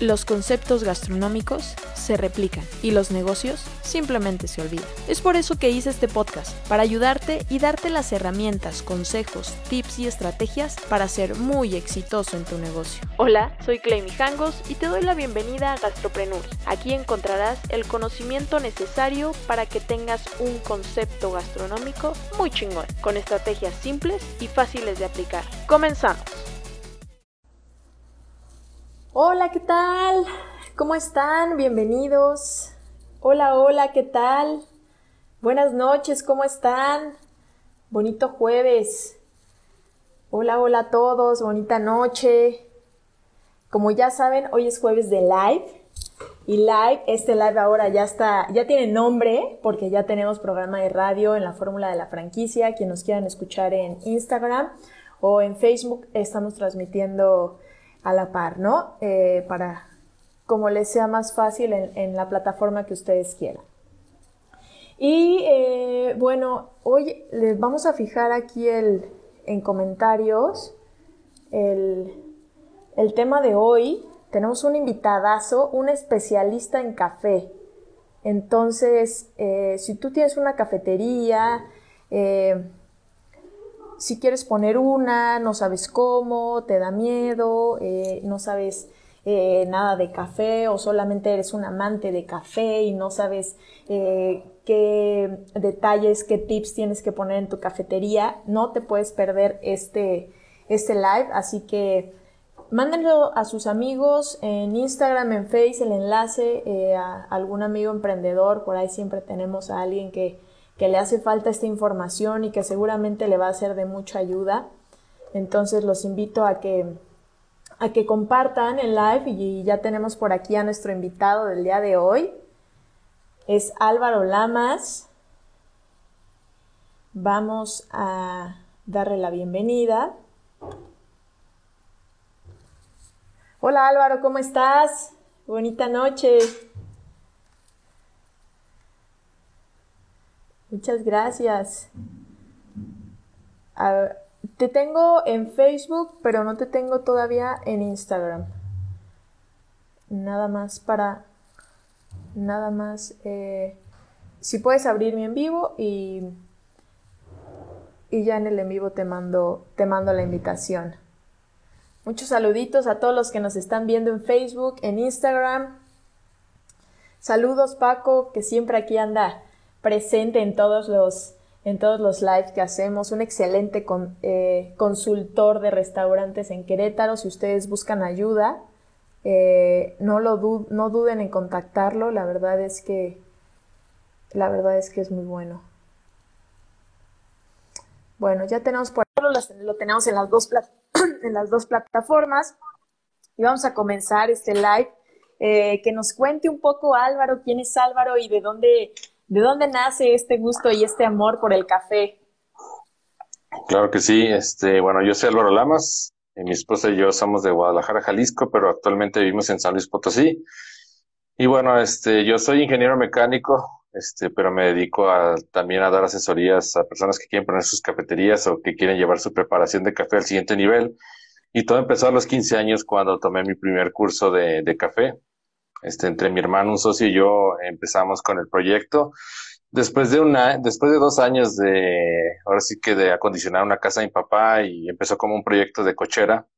Los conceptos gastronómicos se replican y los negocios simplemente se olvidan. Es por eso que hice este podcast, para ayudarte y darte las herramientas, consejos, tips y estrategias para ser muy exitoso en tu negocio. Hola, soy Clay Mijangos y te doy la bienvenida a Gastropreneur. Aquí encontrarás el conocimiento necesario para que tengas un concepto gastronómico muy chingón, con estrategias simples y fáciles de aplicar. Comenzamos. Hola, ¿qué tal? ¿Cómo están? Bienvenidos. Hola, hola, ¿qué tal? Buenas noches, ¿cómo están? Bonito jueves. Hola, hola a todos, bonita noche. Como ya saben, hoy es jueves de live. Y live, este live ahora ya está, ya tiene nombre, porque ya tenemos programa de radio en la fórmula de la franquicia. Quien nos quieran escuchar en Instagram o en Facebook, estamos transmitiendo a la par, ¿no? Eh, para como les sea más fácil en, la plataforma que ustedes quieran. Y eh, bueno, hoy les vamos a fijar aquí el, en comentarios el, tema de hoy. Tenemos un invitadazo, un especialista en café. Entonces, eh, si tú tienes una cafetería, si quieres poner una, no sabes cómo, te da miedo, eh, no sabes eh, nada de café o solamente eres un amante de café y no sabes eh, qué detalles, qué tips tienes que poner en tu cafetería, no te puedes perder este, este live, así que mándenlo a sus amigos en Instagram, en Face, el enlace a algún amigo emprendedor, por ahí siempre tenemos a alguien que que le hace falta esta información y que seguramente le va a ser de mucha ayuda. Entonces los invito a que, a que compartan el live y ya tenemos por aquí a nuestro invitado del día de hoy. Es Álvaro Lamas. Vamos a darle la bienvenida. Hola Álvaro, ¿cómo estás? Bonita noche. Muchas gracias. te tengo en Facebook, pero no te tengo todavía en Instagram. Nada más para... Nada más... Eh, si puedes abrirme en vivo y... Y ya en el en vivo te mando, te mando la invitación. Muchos saluditos a todos los que nos están viendo en Facebook, en Instagram. Saludos Paco, que siempre aquí anda presente en todos los, en todos los lives que hacemos, un excelente eh, consultor de restaurantes en Querétaro. Si ustedes buscan ayuda, eh, no, lo no duden en contactarlo. La verdad es que la verdad es que es muy bueno. Bueno, ya tenemos por lo tenemos en las dos en las dos plataformas y vamos a comenzar este live. Eh, que nos cuente un poco Álvaro, quién es Álvaro y de dónde ¿De dónde nace este gusto y este amor por el café? Claro que sí. Este, bueno, yo soy Álvaro Lamas. Y mi esposa y yo somos de Guadalajara, Jalisco, pero actualmente vivimos en San Luis Potosí. Y bueno, este, yo soy ingeniero mecánico, este, pero me dedico a, también a dar asesorías a personas que quieren poner sus cafeterías o que quieren llevar su preparación de café al siguiente nivel. Y todo empezó a los 15 años cuando tomé mi primer curso de café. Este, entre mi hermano, un socio y yo empezamos con el proyecto. Después de una, después de dos años de, ahora sí que de acondicionar una casa de mi papá y empezó como un proyecto de cochera,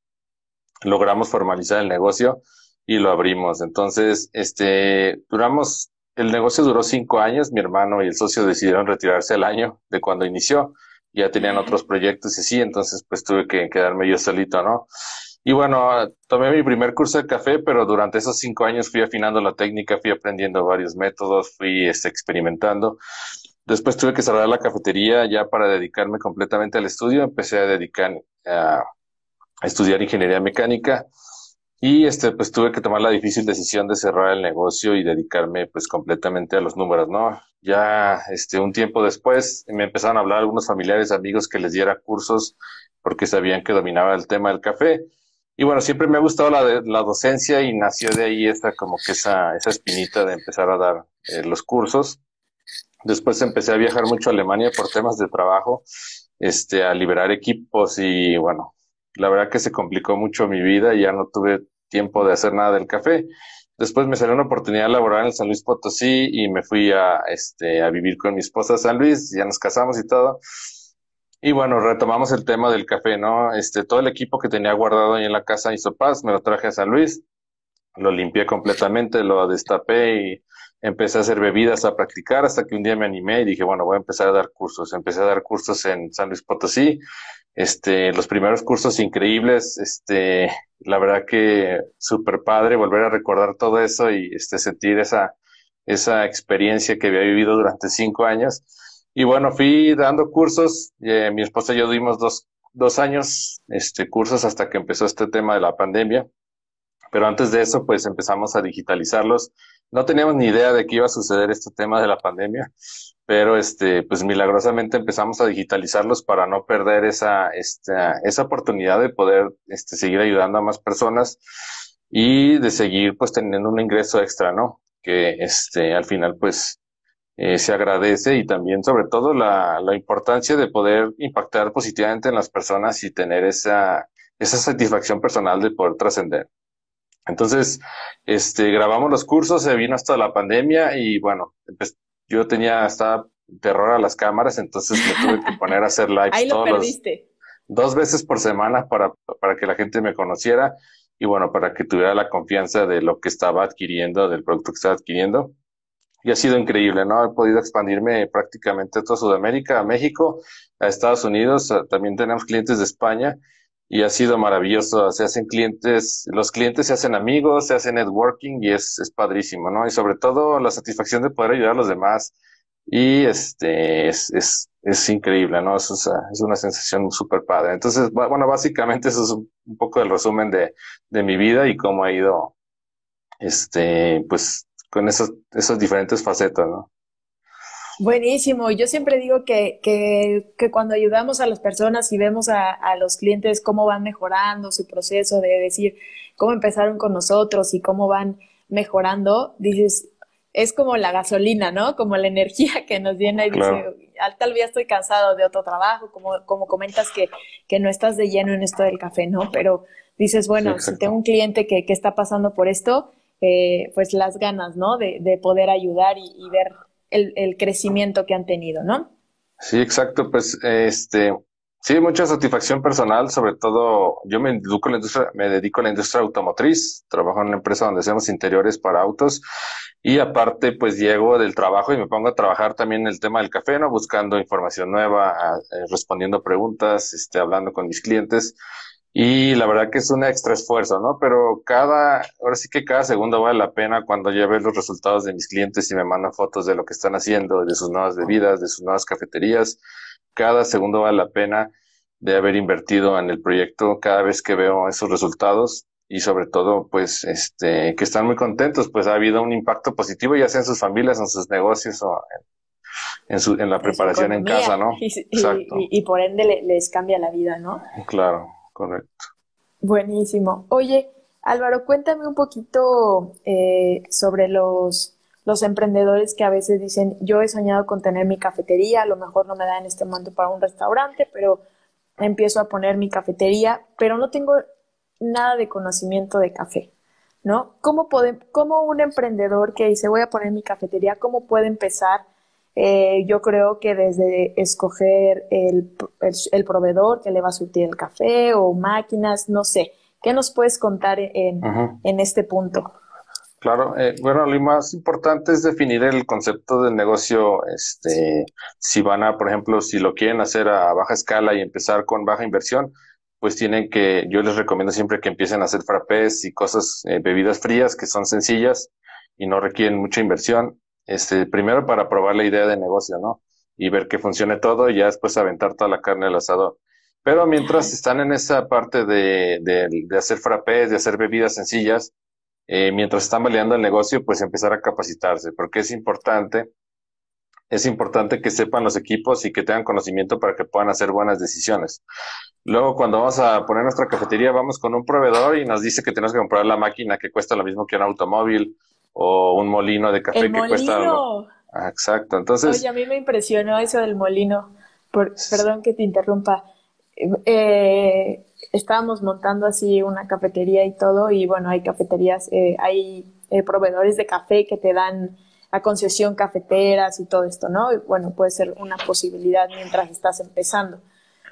logramos formalizar el negocio y lo abrimos. Entonces, este, duramos, el negocio duró cinco años, mi hermano y el socio decidieron retirarse el año de cuando inició, ya tenían otros proyectos y sí, entonces pues tuve que quedarme yo solito, ¿no? Y bueno, tomé mi primer curso de café, pero durante esos cinco años fui afinando la técnica, fui aprendiendo varios métodos, fui este, experimentando. Después tuve que cerrar la cafetería ya para dedicarme completamente al estudio. Empecé a dedicar a, estudiar ingeniería mecánica y este, pues tuve que tomar la difícil decisión de cerrar el negocio y dedicarme pues completamente a los números, ¿no? Ya este, un tiempo después me empezaron a hablar algunos familiares, amigos que les diera cursos porque sabían que dominaba el tema del café y bueno, siempre me ha gustado la, la docencia y nació de ahí esta como que esa, esa espinita de empezar a dar eh, los cursos. Después empecé a viajar mucho a Alemania por temas de trabajo, este, a liberar equipos y bueno, la verdad que se complicó mucho mi vida y ya no tuve tiempo de hacer nada del café. Después me salió una oportunidad laboral en San Luis Potosí y me fui a, este, a vivir con mi esposa a San Luis, ya nos casamos y todo. Y bueno, retomamos el tema del café, ¿no? Este, todo el equipo que tenía guardado ahí en la casa hizo paz, me lo traje a San Luis, lo limpié completamente, lo destapé y empecé a hacer bebidas, a practicar, hasta que un día me animé y dije, bueno, voy a empezar a dar cursos. Empecé a dar cursos en San Luis Potosí, este, los primeros cursos increíbles, este, la verdad que súper padre volver a recordar todo eso y este, sentir esa, esa experiencia que había vivido durante cinco años. Y bueno, fui dando cursos, eh, mi esposa y yo dimos dos, dos años, este, cursos hasta que empezó este tema de la pandemia. Pero antes de eso, pues empezamos a digitalizarlos. No teníamos ni idea de que iba a suceder este tema de la pandemia, pero este, pues milagrosamente empezamos a digitalizarlos para no perder esa, esta, esa oportunidad de poder este, seguir ayudando a más personas y de seguir pues teniendo un ingreso extra, ¿no? Que este, al final pues eh, se agradece y también sobre todo la, la, importancia de poder impactar positivamente en las personas y tener esa, esa satisfacción personal de poder trascender. Entonces, este, grabamos los cursos, se vino hasta la pandemia y bueno, pues, yo tenía hasta terror a las cámaras, entonces me tuve que poner a hacer lives Ahí lo perdiste. dos veces por semana para, para que la gente me conociera y bueno, para que tuviera la confianza de lo que estaba adquiriendo, del producto que estaba adquiriendo y ha sido increíble, ¿no? He podido expandirme prácticamente a toda Sudamérica, a México, a Estados Unidos, también tenemos clientes de España y ha sido maravilloso. Se hacen clientes, los clientes se hacen amigos, se hacen networking y es, es padrísimo, ¿no? Y sobre todo la satisfacción de poder ayudar a los demás y este es, es, es increíble, ¿no? Es, es una sensación súper padre. Entonces, bueno, básicamente eso es un, un poco el resumen de, de mi vida y cómo ha ido, este, pues con esos, esos diferentes facetas, ¿no? Buenísimo. Yo siempre digo que, que, que, cuando ayudamos a las personas y vemos a, a, los clientes cómo van mejorando su proceso de decir cómo empezaron con nosotros y cómo van mejorando, dices, es como la gasolina, ¿no? Como la energía que nos llena y claro. dice, tal vez estoy cansado de otro trabajo, como, como comentas que, que no estás de lleno en esto del café, ¿no? Pero dices, bueno, sí, si tengo un cliente que, que está pasando por esto, eh, pues las ganas, ¿no? De, de poder ayudar y, y ver el, el, crecimiento que han tenido, ¿no? Sí, exacto. Pues, este, sí, mucha satisfacción personal, sobre todo, yo me dedico a la industria, me dedico a la industria automotriz, trabajo en una empresa donde hacemos interiores para autos y aparte, pues llego del trabajo y me pongo a trabajar también en el tema del café, ¿no? Buscando información nueva, eh, respondiendo preguntas, este, hablando con mis clientes. Y la verdad que es un extra esfuerzo, ¿no? Pero cada, ahora sí que cada segundo vale la pena cuando ya veo los resultados de mis clientes y me mandan fotos de lo que están haciendo, de sus nuevas bebidas, de sus nuevas cafeterías. Cada segundo vale la pena de haber invertido en el proyecto cada vez que veo esos resultados y sobre todo, pues, este, que están muy contentos, pues ha habido un impacto positivo, ya sea en sus familias, en sus negocios o en, en, su, en la preparación en casa, ¿no? Y, Exacto. Y, y, por ende les cambia la vida, ¿no? Claro. Correcto. Buenísimo. Oye, Álvaro, cuéntame un poquito eh, sobre los, los emprendedores que a veces dicen, yo he soñado con tener mi cafetería, a lo mejor no me da en este momento para un restaurante, pero empiezo a poner mi cafetería, pero no tengo nada de conocimiento de café, ¿no? ¿Cómo, cómo un emprendedor que dice, voy a poner mi cafetería, cómo puede empezar eh, yo creo que desde escoger el, el, el, proveedor que le va a surtir el café o máquinas, no sé. ¿Qué nos puedes contar en, uh -huh. en este punto? Claro, eh, bueno, lo más importante es definir el concepto del negocio, este, si van a, por ejemplo, si lo quieren hacer a baja escala y empezar con baja inversión, pues tienen que, yo les recomiendo siempre que empiecen a hacer frappés y cosas, eh, bebidas frías que son sencillas y no requieren mucha inversión este, primero para probar la idea de negocio, ¿no? Y ver que funcione todo y ya después aventar toda la carne al asador. Pero mientras están en esa parte de, de, de hacer frappés, de hacer bebidas sencillas, eh, mientras están validando el negocio, pues empezar a capacitarse, porque es importante, es importante que sepan los equipos y que tengan conocimiento para que puedan hacer buenas decisiones. Luego, cuando vamos a poner nuestra cafetería, vamos con un proveedor y nos dice que tenemos que comprar la máquina que cuesta lo mismo que un automóvil o un molino de café el que molino. cuesta. Ah, exacto. Entonces. Oye, a mí me impresionó eso del molino. Por, perdón que te interrumpa. Eh, estábamos montando así una cafetería y todo, y bueno, hay cafeterías, eh, hay eh, proveedores de café que te dan a concesión cafeteras y todo esto, ¿no? Y bueno, puede ser una posibilidad mientras estás empezando.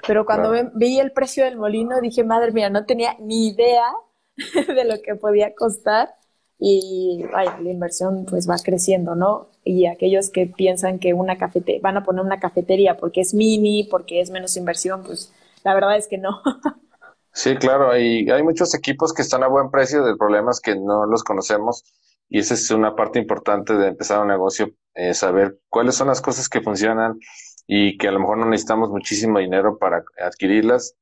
Pero cuando vi el precio del molino, dije, madre mía, no tenía ni idea de lo que podía costar y la inversión pues va creciendo, ¿no? Y aquellos que piensan que una cafetería, van a poner una cafetería porque es mini, porque es menos inversión, pues la verdad es que no. Sí, claro, y hay muchos equipos que están a buen precio, el problema es que no los conocemos y esa es una parte importante de empezar un negocio, eh, saber cuáles son las cosas que funcionan y que a lo mejor no necesitamos muchísimo dinero para adquirirlas,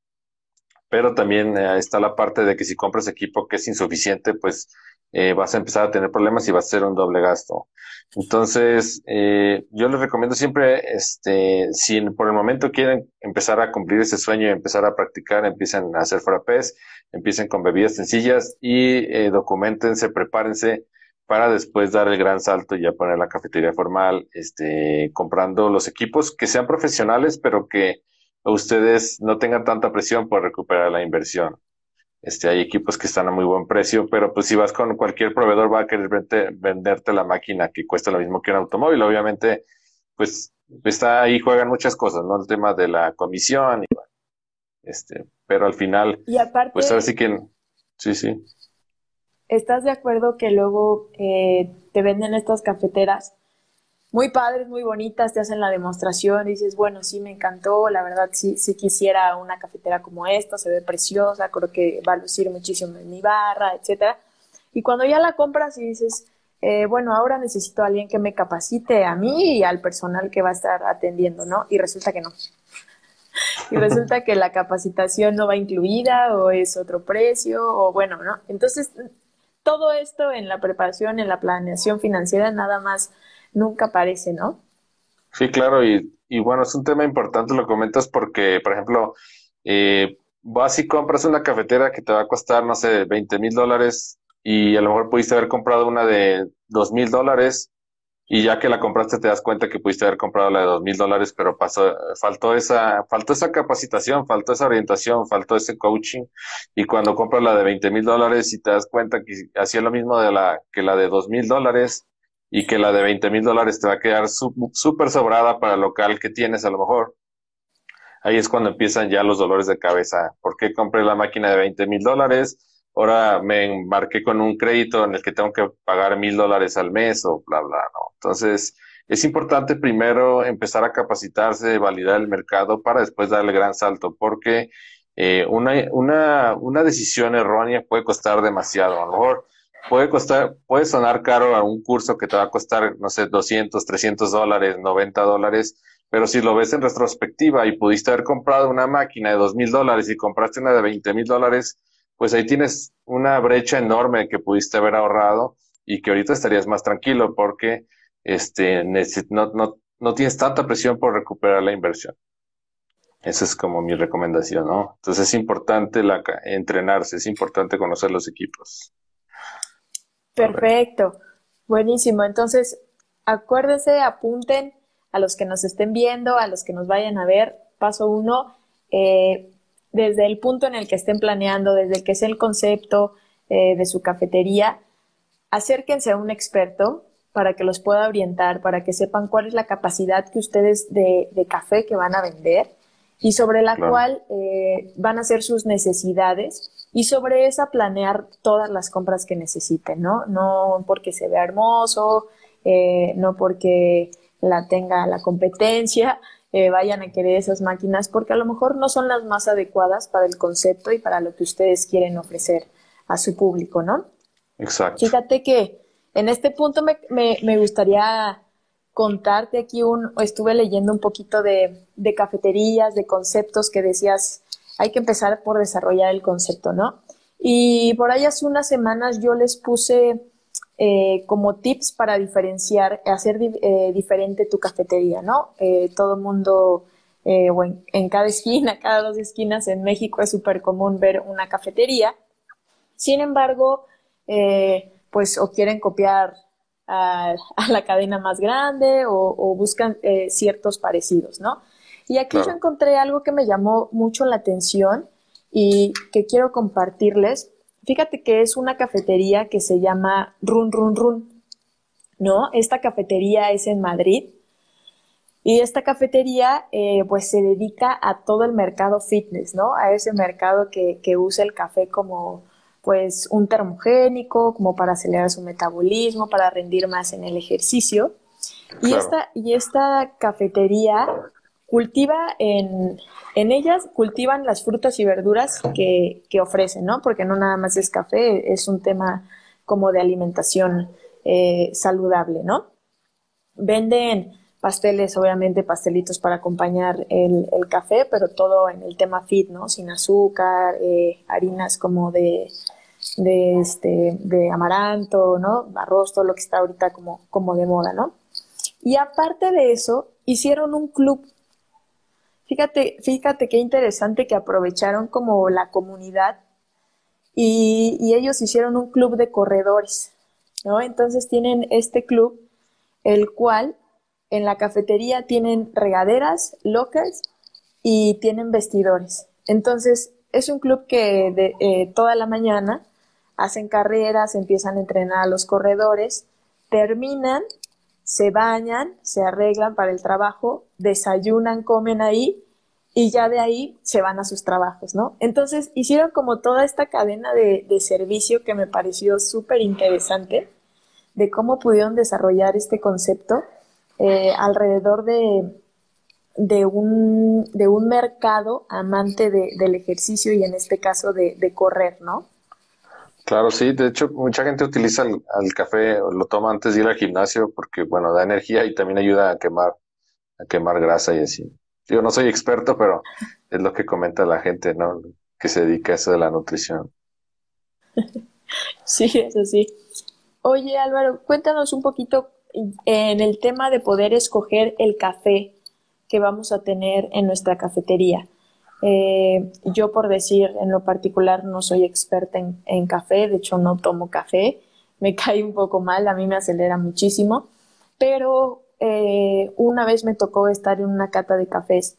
pero también eh, está la parte de que si compras equipo que es insuficiente, pues eh, vas a empezar a tener problemas y va a ser un doble gasto. Entonces, eh, yo les recomiendo siempre, este, si por el momento quieren empezar a cumplir ese sueño y empezar a practicar, empiecen a hacer frappés, empiecen con bebidas sencillas y eh, documentense, prepárense para después dar el gran salto y ya poner la cafetería formal, este, comprando los equipos que sean profesionales, pero que ustedes no tengan tanta presión por recuperar la inversión. Este, hay equipos que están a muy buen precio, pero pues si vas con cualquier proveedor va a querer venderte la máquina que cuesta lo mismo que un automóvil. Obviamente, pues está ahí juegan muchas cosas, ¿no? El tema de la comisión y este, pero al final, y aparte, pues ahora sí que, sí, sí. ¿Estás de acuerdo que luego eh, te venden estas cafeteras muy padres, muy bonitas, te hacen la demostración y dices, bueno, sí, me encantó, la verdad sí, quisiera una cafetera como esta, se ve preciosa, creo que va a lucir muchísimo en mi barra, etcétera. Y cuando ya la compras y dices, eh, bueno, ahora necesito a alguien que me capacite a mí y al personal que va a estar atendiendo, ¿no? Y resulta que no. y resulta que la capacitación no va incluida o es otro precio o bueno, ¿no? Entonces, todo esto en la preparación, en la planeación financiera, nada más nunca aparece, ¿no? Sí, claro, y, bueno, es un tema importante, lo comentas porque, por ejemplo, eh, vas y compras una cafetera que te va a costar, no sé, 20 mil dólares y a lo mejor pudiste haber comprado una de 2 mil dólares y ya que la compraste te das cuenta que pudiste haber comprado la de 2 mil dólares, pero pasó, faltó esa, faltó esa capacitación, faltó esa orientación, faltó ese coaching y cuando compras la de 20 mil dólares y te das cuenta que hacía lo mismo de la, que la de 2 mil dólares, y que la de 20 mil dólares te va a quedar súper sobrada para el local que tienes a lo mejor. Ahí es cuando empiezan ya los dolores de cabeza. ¿Por qué compré la máquina de 20 mil dólares? Ahora me embarqué con un crédito en el que tengo que pagar mil dólares al mes o bla, bla, ¿no? Entonces, es importante primero empezar a capacitarse, validar el mercado para después dar el gran salto, porque eh, una, una, una decisión errónea puede costar demasiado. A lo mejor puede costar, puede sonar caro a un curso que te va a costar, no sé, 200, 300 dólares, 90 dólares, pero si lo ves en retrospectiva y pudiste haber comprado una máquina de 2 mil dólares y compraste una de 20 mil dólares, pues ahí tienes una brecha enorme que pudiste haber ahorrado y que ahorita estarías más tranquilo porque este, no, no, no tienes tanta presión por recuperar la inversión. Esa es como mi recomendación, ¿no? Entonces es importante la, entrenarse, es importante conocer los equipos. Perfecto, buenísimo. Entonces, acuérdense, apunten a los que nos estén viendo, a los que nos vayan a ver. Paso uno, eh, desde el punto en el que estén planeando, desde el que es el concepto eh, de su cafetería, acérquense a un experto para que los pueda orientar, para que sepan cuál es la capacidad que ustedes de, café que van a vender y sobre la cual eh, van a hacer sus necesidades y sobre esa planear todas las compras que necesiten, ¿no? No porque se vea hermoso, eh, no porque la tenga la competencia, eh, vayan a querer esas máquinas porque a lo mejor no son las más adecuadas para el concepto y para lo que ustedes quieren ofrecer a su público, ¿no? Exacto. Fíjate que en este punto me, me, gustaría contarte aquí un, estuve leyendo un poquito de, de cafeterías, de conceptos que decías, hay que empezar por desarrollar el concepto, ¿no? Y por ahí hace unas semanas yo les puse eh, como tips para diferenciar, hacer eh, diferente tu cafetería, ¿no? Eh, todo mundo, o en, cada esquina, cada dos esquinas en México es súper común ver una cafetería. Sin embargo, pues o quieren copiar a, la cadena más grande o buscan ciertos parecidos, ¿no? Y aquí yo encontré algo que me llamó mucho la atención y que quiero compartirles. Fíjate que es una cafetería que se llama Run Run Run, ¿no? Esta cafetería es en Madrid y esta cafetería eh, pues se dedica a todo el mercado fitness, ¿no? A ese mercado que, que usa el café como pues un termogénico, como para acelerar su metabolismo, para rendir más en el ejercicio. Y, esta, y esta cafetería cultiva en, en ellas, cultivan las frutas y verduras que, que, ofrecen, ¿no? Porque no nada más es café, es un tema como de alimentación eh, saludable, ¿no? Venden pasteles, obviamente pastelitos para acompañar el, el, café, pero todo en el tema fit, ¿no? Sin azúcar, eh, harinas como de de, este, de amaranto, ¿no? Arroz, todo lo que está ahorita como, como de moda, ¿no? Y aparte de eso, hicieron un club. Fíjate, fíjate qué interesante que aprovecharon como la comunidad y, ellos hicieron un club de corredores, ¿no? Entonces tienen este club, el cual en la cafetería tienen regaderas, lockers y tienen vestidores. Entonces, es un club que eh, toda la mañana hacen carreras, empiezan a entrenar a los corredores, terminan, se bañan, se arreglan para el trabajo, desayunan, comen ahí y ya de ahí se van a sus trabajos, ¿no? Entonces hicieron como toda esta cadena de, servicio que me pareció súper interesante de cómo pudieron desarrollar este concepto eh, alrededor de, de, un, de un mercado amante del ejercicio y en este caso de, de correr, ¿no? Claro, sí. De hecho, mucha gente utiliza el, café, lo toma antes de ir al gimnasio porque, bueno, da energía y también ayuda a quemar, a quemar grasa y así. Yo no soy experto, pero es lo que comenta la gente, ¿no? Que se dedica a eso de la nutrición. Sí, eso sí. Oye, Álvaro, cuéntanos un poquito en el tema de poder escoger el café que vamos a tener en nuestra cafetería. Eh, yo por decir, en lo particular no soy experta en, café, de hecho no tomo café, me cae un poco mal, a mí me acelera muchísimo, pero eh, una vez me tocó estar en una cata de cafés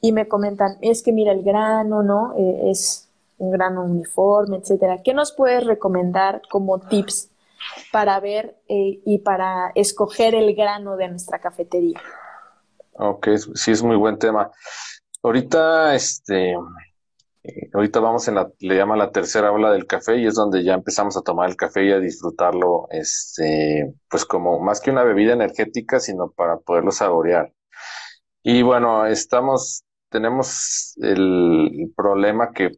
y me comentan, es que mira el grano, ¿no? Eh, es un grano uniforme, etcétera. ¿Qué nos puedes recomendar como tips para ver y para escoger el grano de nuestra cafetería? Ok, sí es muy buen tema. Ahorita, este, eh, ahorita vamos en la, le llama la tercera ola del café y es donde ya empezamos a tomar el café y a disfrutarlo, este, pues como más que una bebida energética, sino para poderlo saborear. Y bueno, estamos, tenemos el problema que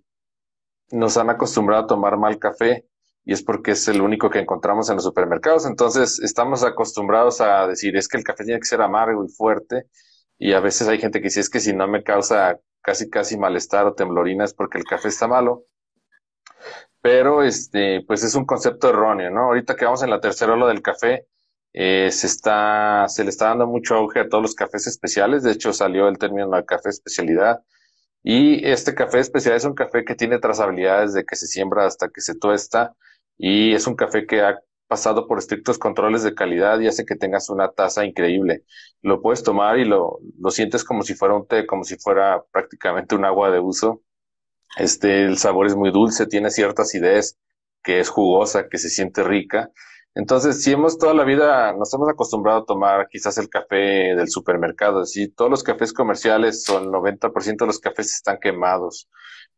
nos han acostumbrado a tomar mal café y es porque es el único que encontramos en los supermercados. Entonces, estamos acostumbrados a decir, es que el café tiene que ser amargo y fuerte y a veces hay gente que dice, es que si no me causa casi, casi malestar o temblorina es porque el café está malo. Pero, este, pues es un concepto erróneo, ¿no? Ahorita que vamos en la tercera ola del café, eh, se está, se le está dando mucho auge a todos los cafés especiales. De hecho, salió el término de café especialidad. Y este café especial es un café que tiene trazabilidades de que se siembra hasta que se tuesta. Y es un café que ha pasado por estrictos controles de calidad y hace que tengas una taza increíble. Lo puedes tomar y lo, lo sientes como si fuera un té, como si fuera prácticamente un agua de uso. Este, el sabor es muy dulce, tiene cierta acidez, que es jugosa, que se siente rica. Entonces, si hemos toda la vida, nos hemos acostumbrado a tomar quizás el café del supermercado, si todos los cafés comerciales o el 90% de los cafés están quemados,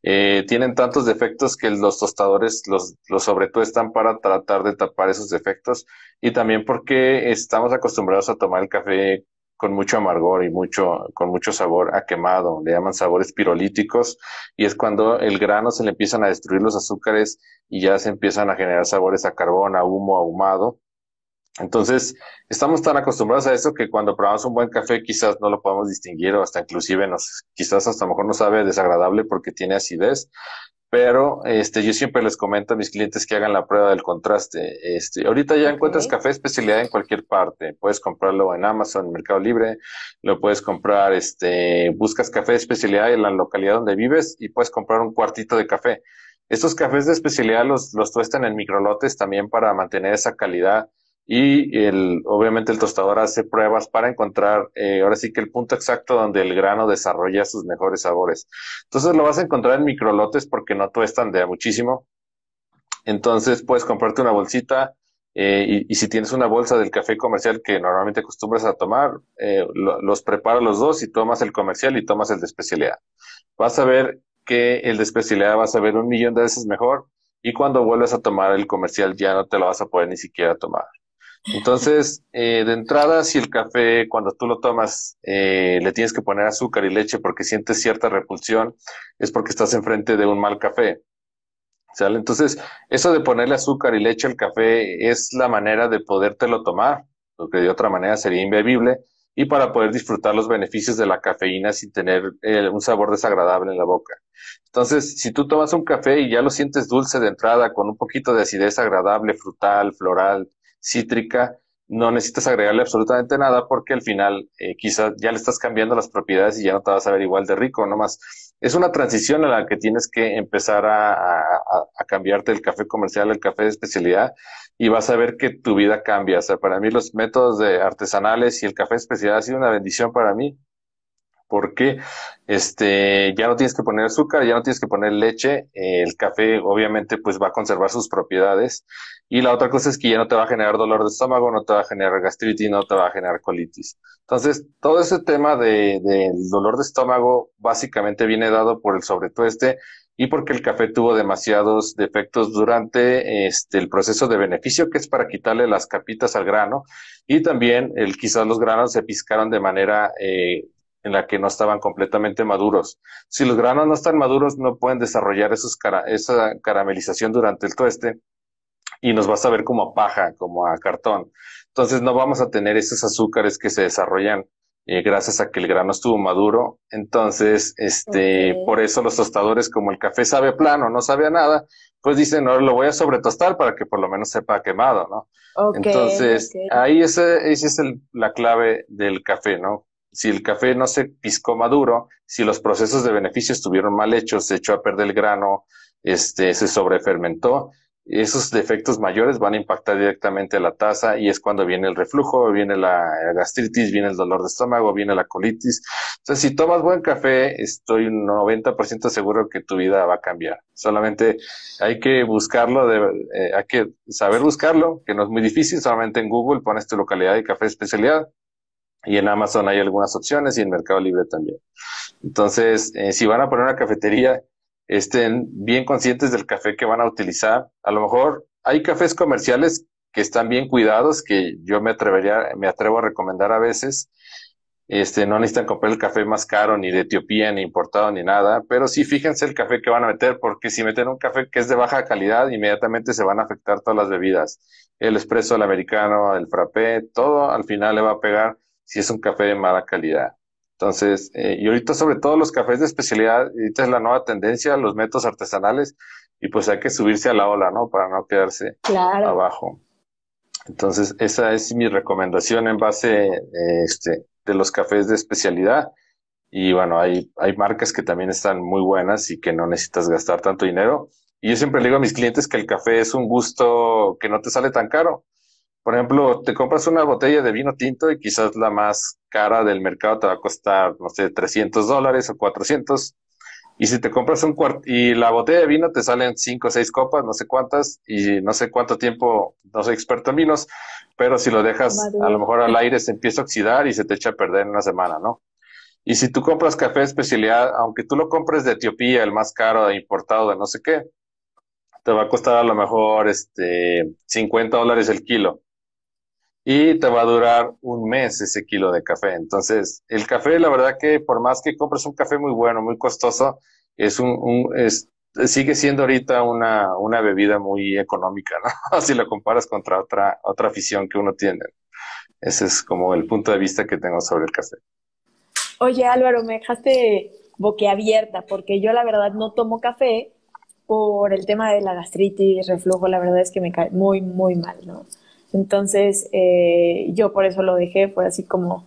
eh, tienen tantos defectos que los tostadores los, los sobretuestan para tratar de tapar esos defectos y también porque estamos acostumbrados a tomar el café con mucho amargor y mucho, con mucho sabor a quemado, le llaman sabores pirolíticos, y es cuando el grano se le empiezan a destruir los azúcares y ya se empiezan a generar sabores a carbón, a humo, ahumado, entonces, estamos tan acostumbrados a eso que cuando probamos un buen café quizás no lo podemos distinguir o hasta inclusive nos, quizás hasta mejor nos sabe desagradable porque tiene acidez. Pero este, yo siempre les comento a mis clientes que hagan la prueba del contraste. Este, ahorita ya encuentras café especialidad en cualquier parte. Puedes comprarlo en Amazon, en Mercado Libre, lo puedes comprar, este, buscas café de especialidad en la localidad donde vives y puedes comprar un cuartito de café. Estos cafés de especialidad los, los tuestan en microlotes también para mantener esa calidad y el, obviamente el tostador hace pruebas para encontrar eh, ahora sí que el punto exacto donde el grano desarrolla sus mejores sabores. Entonces lo vas a encontrar en microlotes porque no tuestan de muchísimo. Entonces puedes comprarte una bolsita eh, y, si tienes una bolsa del café comercial que normalmente acostumbras a tomar, eh, los prepara los dos y tomas el comercial y tomas el de especialidad. Vas a ver que el de especialidad vas a ver un millón de veces mejor y cuando vuelves a tomar el comercial ya no te lo vas a poder ni siquiera tomar. Entonces, eh, de entrada, si el café, cuando tú lo tomas, eh, le tienes que poner azúcar y leche porque sientes cierta repulsión, es porque estás enfrente de un mal café. ¿Sale? Entonces, eso de ponerle azúcar y leche al café es la manera de podértelo tomar, porque de otra manera sería imbebible, y para poder disfrutar los beneficios de la cafeína sin tener eh, un sabor desagradable en la boca. Entonces, si tú tomas un café y ya lo sientes dulce de entrada, con un poquito de acidez agradable, frutal, floral, cítrica, no necesitas agregarle absolutamente nada porque al final eh, quizás ya le estás cambiando las propiedades y ya no te vas a ver igual de rico, nomás. Es una transición en la que tienes que empezar a, a, cambiarte el café comercial al café de especialidad y vas a ver que tu vida cambia. O sea, para mí los métodos de artesanales y el café de especialidad ha sido una bendición para mí porque este, ya no tienes que poner azúcar, ya no tienes que poner leche, eh, el café obviamente pues va a conservar sus propiedades. Y la otra cosa es que ya no te va a generar dolor de estómago, no te va a generar gastritis, no te va a generar colitis. Entonces, todo ese tema del de, dolor de estómago básicamente viene dado por el sobretueste y porque el café tuvo demasiados defectos durante este, el proceso de beneficio, que es para quitarle las capitas al grano, y también el, quizás los granos se piscaron de manera eh, en la que no estaban completamente maduros. Si los granos no están maduros, no pueden desarrollar esos esa caramelización durante el tueste y nos va a saber como a paja, como a cartón. Entonces no vamos a tener esos azúcares que se desarrollan eh, gracias a que el grano estuvo maduro. Entonces, este, por eso los tostadores, como el café sabe plano, no sabe a nada, pues dicen, no, lo voy a sobretostar para que por lo menos sepa quemado, ¿no? Entonces, ahí ese, esa es la clave del café, ¿no? Si el café no se piscó maduro, si los procesos de beneficio estuvieron mal hechos, se echó a perder el grano, este, se sobrefermentó, esos defectos mayores van a impactar directamente a la taza y es cuando viene el reflujo, viene la gastritis, viene el dolor de estómago, viene la colitis. Entonces, si tomas buen café, estoy un 90% seguro que tu vida va a cambiar. Solamente hay que buscarlo, eh, hay que saber buscarlo, que no es muy difícil, solamente en Google pones tu localidad de café especialidad y en Amazon hay algunas opciones y en Mercado Libre también. Entonces, eh, si van a poner una cafetería, estén bien conscientes del café que van a utilizar. A lo mejor hay cafés comerciales que están bien cuidados, que yo me atrevería, me atrevo a recomendar a veces. Este, no necesitan comprar el café más caro, ni de Etiopía, ni importado, ni nada, pero sí fíjense el café que van a meter, porque si meten un café que es de baja calidad, inmediatamente se van a afectar todas las bebidas. El espresso, el americano, el frappé, todo al final le va a pegar si es un café de mala calidad. Entonces, eh, y ahorita sobre todo los cafés de especialidad, ahorita es la nueva tendencia, los métodos artesanales, y pues hay que subirse a la ola, ¿no? Para no quedarse abajo. Entonces, esa es mi recomendación en base eh, este, de los cafés de especialidad. Y bueno, hay, hay marcas que también están muy buenas y que no necesitas gastar tanto dinero. Y yo siempre le digo a mis clientes que el café es un gusto que no te sale tan caro. Por ejemplo, te compras una botella de vino tinto y quizás la más cara del mercado te va a costar, no sé, 300 dólares o 400. Y si te compras un cuarto y la botella de vino te salen cinco o seis copas, no sé cuántas, y no sé cuánto tiempo, no soy experto en vinos, pero si lo dejas a lo mejor al aire se empieza a oxidar y se te echa a perder en una semana, ¿no? Y si tú compras café de especialidad, aunque tú lo compres de Etiopía, el más caro, de importado, de no sé qué, te va a costar a lo mejor este 50 dólares el kilo y te va a durar un mes ese kilo de café. Entonces, el café, la verdad que por más que compres un café muy bueno, muy costoso, es un, es, sigue siendo ahorita una, una bebida muy económica, ¿no? si lo comparas contra otra, otra afición que uno tiene. Ese es como el punto de vista que tengo sobre el café. Oye, Álvaro, me dejaste boquiabierta porque yo la verdad no tomo café por el tema de la gastritis, reflujo, la verdad es que me cae muy, muy mal, ¿no? Entonces, eh, yo por eso lo dejé, fue así como,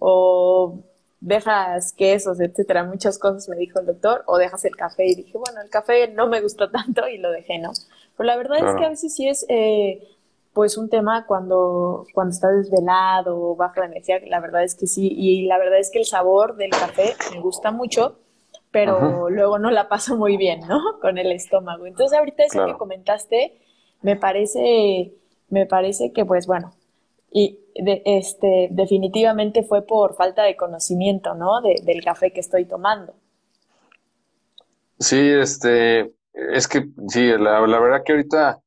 o dejas quesos, etcétera, muchas cosas me dijo el doctor, o dejas el café. Y dije, bueno, el café no me gustó tanto y lo dejé, ¿no? Pero la verdad es que a veces sí es, eh, pues un tema cuando, cuando estás desvelado, baja la energía, la verdad es que sí, y la verdad es que el sabor del café me gusta mucho, pero luego no la paso muy bien, ¿no? Con el estómago. Entonces ahorita eso que comentaste, me parece, me parece que pues bueno, y este, definitivamente fue por falta de conocimiento, ¿no? del café que estoy tomando. Sí, este, es que sí, la, verdad que ahorita,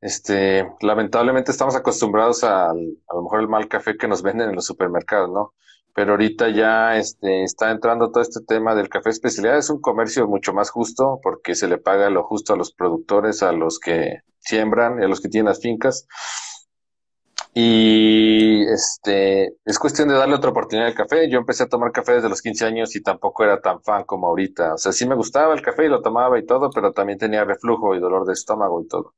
este, lamentablemente estamos acostumbrados a, a lo mejor el mal café que nos venden en los supermercados, ¿no? Pero ahorita ya este, está entrando todo este tema del café especialidad. Es un comercio mucho más justo porque se le paga lo justo a los productores, a los que siembran, a los que tienen las fincas. Y este, es cuestión de darle otra oportunidad al café. Yo empecé a tomar café desde los 15 años y tampoco era tan fan como ahorita. O sea, sí me gustaba el café y lo tomaba y todo, pero también tenía reflujo y dolor de estómago y todo.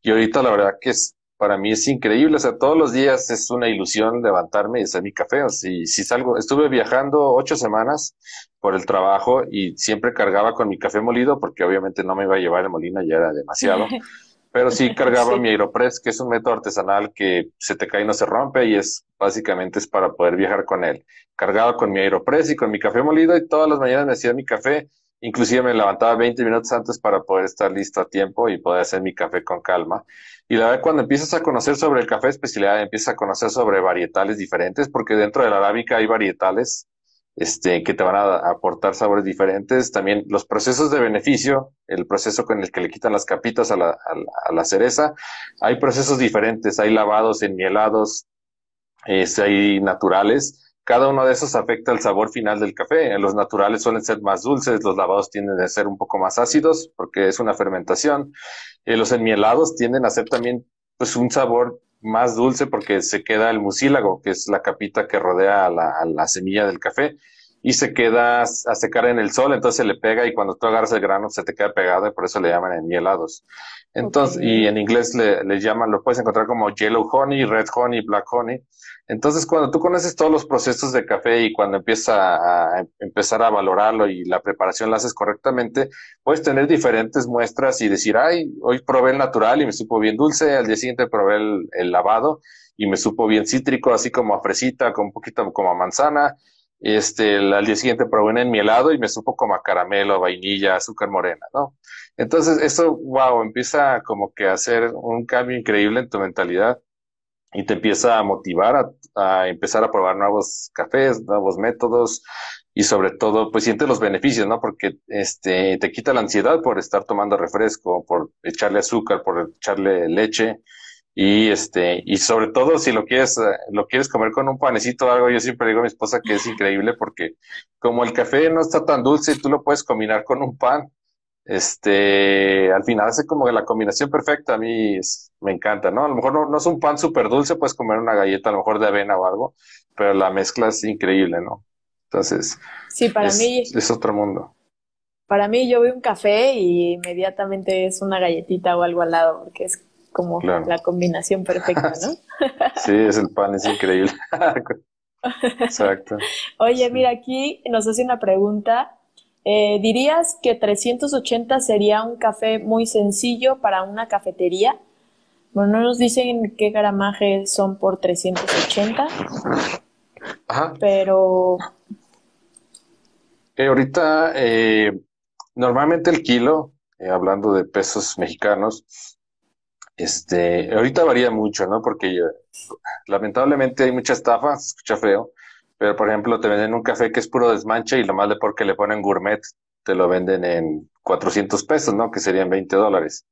Y ahorita la verdad que es, para mí es increíble. O sea, todos los días es una ilusión levantarme y hacer mi café. O sea, si salgo, estuve viajando ocho semanas por el trabajo y siempre cargaba con mi café molido porque obviamente no me iba a llevar el molino, ya era demasiado. Pero sí cargaba mi Aeropress, que es un método artesanal que se te cae y no se rompe y es básicamente es para poder viajar con él. Cargaba con mi Aeropress y con mi café molido y todas las mañanas me hacía mi café. Inclusive me levantaba 20 minutos antes para poder estar listo a tiempo y poder hacer mi café con calma. Y la verdad, cuando empiezas a conocer sobre el café especialidad, empiezas a conocer sobre varietales diferentes, porque dentro de la arábica hay varietales este, que te van a aportar sabores diferentes. También los procesos de beneficio, el proceso con el que le quitan las capitas a la, a la, cereza, hay procesos diferentes, hay lavados, enmielados, este, hay naturales. Cada uno de esos afecta el sabor final del café. Los naturales suelen ser más dulces, los lavados tienden a ser un poco más ácidos porque es una fermentación. Eh, los enmielados tienden a ser también pues un sabor más dulce porque se queda el mucílago, que es la capita que rodea a la, semilla del café, y se queda a secar en el sol, entonces se le pega y cuando tú agarras el grano se te queda pegado y por eso le llaman enmielados. Entonces, y en inglés le, le, llaman, lo puedes encontrar como yellow honey, red honey, black honey. Entonces, cuando tú conoces todos los procesos de café y cuando empiezas a, empezar a valorarlo y la preparación la haces correctamente, puedes tener diferentes muestras y decir, ay, hoy probé el natural y me supo bien dulce, al día siguiente probé el, lavado y me supo bien cítrico, así como a fresita, con un poquito como a manzana. Este, al día siguiente probé un enmielado y me supo como a caramelo, vainilla, azúcar morena, ¿no? Entonces, eso, wow, empieza como que a hacer un cambio increíble en tu mentalidad y te empieza a motivar a, empezar a probar nuevos cafés, nuevos métodos y sobre todo, pues sientes los beneficios, ¿no? Porque este, te quita la ansiedad por estar tomando refresco, por echarle azúcar, por echarle leche y este, y sobre todo si lo quieres, lo quieres comer con un panecito o algo, yo siempre digo a mi esposa que es increíble porque como el café no está tan dulce, tú lo puedes combinar con un pan este, al final hace como la combinación perfecta, a mí me encanta, ¿no? A lo mejor no, es un pan súper dulce, puedes comer una galleta a lo mejor de avena o algo, pero la mezcla es increíble, ¿no? Entonces, sí, para mí es otro mundo. Para mí yo veo un café y inmediatamente es una galletita o algo al lado, porque es como la combinación perfecta, ¿no? sí, es el pan, es increíble. Exacto. Oye, mira, aquí nos hace una pregunta eh, ¿Dirías que 380 sería un café muy sencillo para una cafetería? Bueno, no nos dicen qué gramaje son por 380. Ajá. Pero. Eh, ahorita, eh, normalmente el kilo, hablando de pesos mexicanos, este, ahorita varía mucho, ¿no? Porque lamentablemente hay mucha estafa, se escucha feo, pero, por ejemplo, te venden un café que es puro desmanche y lo más de porque le ponen gourmet, te lo venden en 400 pesos, ¿no? Que serían 20 dólares.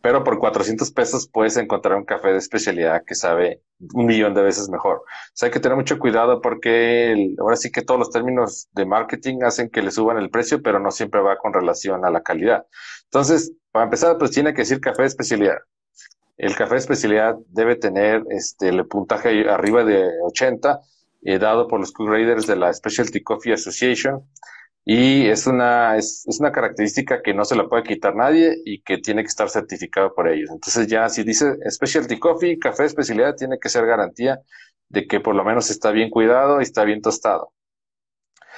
Pero por 400 pesos puedes encontrar un café de especialidad que sabe un millón de veces mejor. O sea, hay que tener mucho cuidado porque ahora sí que todos los términos de marketing hacen que le suban el precio, pero no siempre va con relación a la calidad. Entonces, para empezar, pues tiene que decir café de especialidad. El café de especialidad debe tener este, el puntaje arriba de 80 eh, dado por los co-graders de la Specialty Coffee Association. Y es una, es, una característica que no se la puede quitar nadie y que tiene que estar certificado por ellos. Entonces ya si dice Specialty Coffee, café de especialidad, tiene que ser garantía de que por lo menos está bien cuidado y está bien tostado.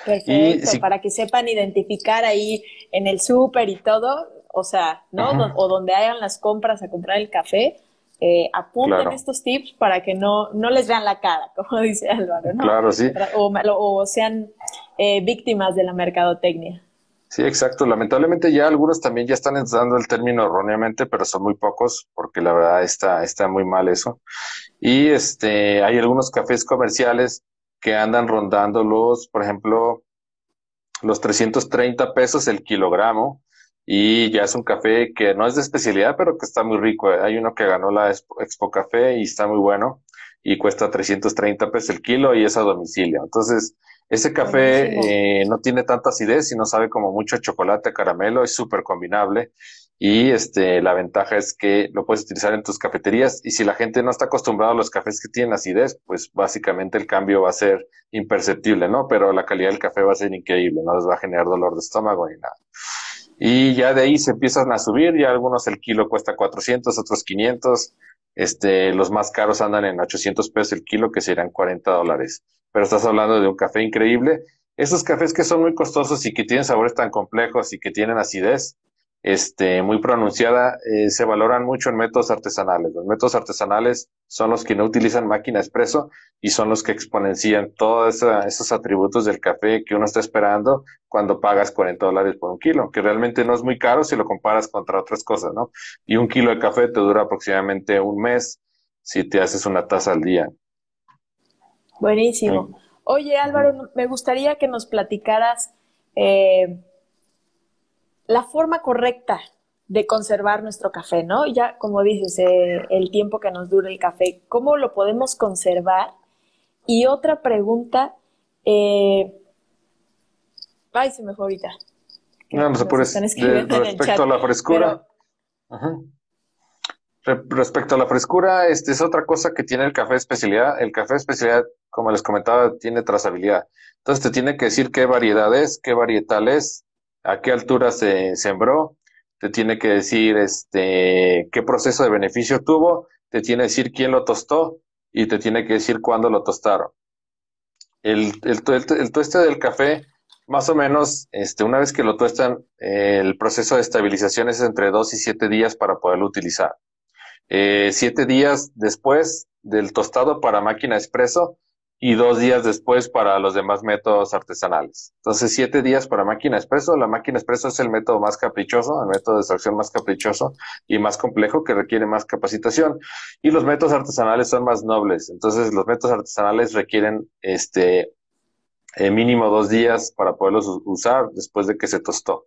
Perfecto, para que sepan identificar ahí en el súper y todo, o sea, ¿no? O donde hagan las compras a comprar el café, eh, apunten estos tips para que no, no les vean la cara, como dice Álvaro, ¿no? Claro, sí. O, sean eh, víctimas de la mercadotecnia. Sí, exacto. Lamentablemente ya algunos también ya están dando el término erróneamente, pero son muy pocos, porque la verdad está, está muy mal eso. Y este, hay algunos cafés comerciales que andan rondando los, por ejemplo, los 330 pesos el kilogramo, y ya es un café que no es de especialidad, pero que está muy rico. Hay uno que ganó la Expo, Café y está muy bueno y cuesta 330 pesos el kilo y es a domicilio. Entonces, ese café eh, no tiene tanta acidez y no sabe como mucho chocolate, caramelo, es súper combinable y este, la ventaja es que lo puedes utilizar en tus cafeterías y si la gente no está acostumbrada a los cafés que tienen acidez, pues básicamente el cambio va a ser imperceptible, ¿no? Pero la calidad del café va a ser increíble, no les va a generar dolor de estómago ni nada. Y ya de ahí se empiezan a subir, ya algunos el kilo cuesta 400, otros 500, este, los más caros andan en 800 pesos el kilo, que serán 40 dólares. Pero estás hablando de un café increíble. Esos cafés que son muy costosos y que tienen sabores tan complejos y que tienen acidez, este, muy pronunciada, eh, se valoran mucho en métodos artesanales. Los métodos artesanales son los que no utilizan máquina expreso y son los que exponencian todos esos atributos del café que uno está esperando cuando pagas 40 dólares por un kilo, que realmente no es muy caro si lo comparas contra otras cosas, ¿no? Y un kilo de café te dura aproximadamente un mes si te haces una taza al día. Buenísimo. Oye, Álvaro, me gustaría que nos platicaras eh, la forma correcta de conservar nuestro café, ¿no? Ya, como dices, eh, el tiempo que nos dura el café, ¿cómo lo podemos conservar? Y otra pregunta, eh... ay, se me fue ahorita. No, no se puede. Respecto a la frescura. respecto a la frescura, este es otra cosa que tiene el café especialidad. El café especialidad, como les comentaba, tiene trazabilidad. Entonces te tiene que decir qué variedad es, qué varietal es, a qué altura se sembró, te tiene que decir este, qué proceso de beneficio tuvo, te tiene que decir quién lo tostó y te tiene que decir cuándo lo tostaron. El, el, el, tueste del café, más o menos, este, una vez que lo tuestan, el proceso de estabilización es entre dos y siete días para poderlo utilizar. Eh, siete días después del tostado para máquina expreso, y dos días después para los demás métodos artesanales. Entonces, siete días para máquina expreso. La máquina expreso es el método más caprichoso, el método de extracción más caprichoso y más complejo que requiere más capacitación. Y los métodos artesanales son más nobles. Entonces, los métodos artesanales requieren este eh, mínimo dos días para poderlos usar después de que se tostó.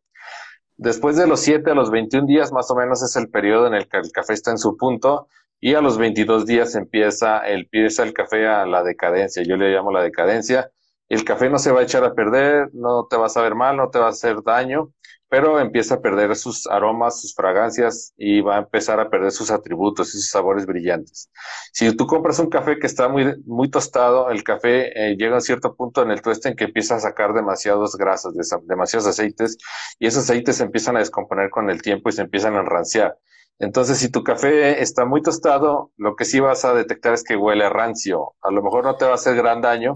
Después de los siete a los 21 días, más o menos, es el periodo en el que el café está en su punto y a los 22 días empieza el, empieza el café a la decadencia, yo le llamo la decadencia. El café no se va a echar a perder, no te va a saber mal, no te va a hacer daño, pero empieza a perder sus aromas, sus fragancias y va a empezar a perder sus atributos y sus sabores brillantes. Si tú compras un café que está muy, muy tostado, el café eh, llega a un cierto punto en el tueste en que empieza a sacar demasiados grasas, demasiados aceites y esos aceites se empiezan a descomponer con el tiempo y se empiezan a enranciar. Entonces, si tu café está muy tostado, lo que sí vas a detectar es que huele a rancio. A lo mejor no te va a hacer gran daño,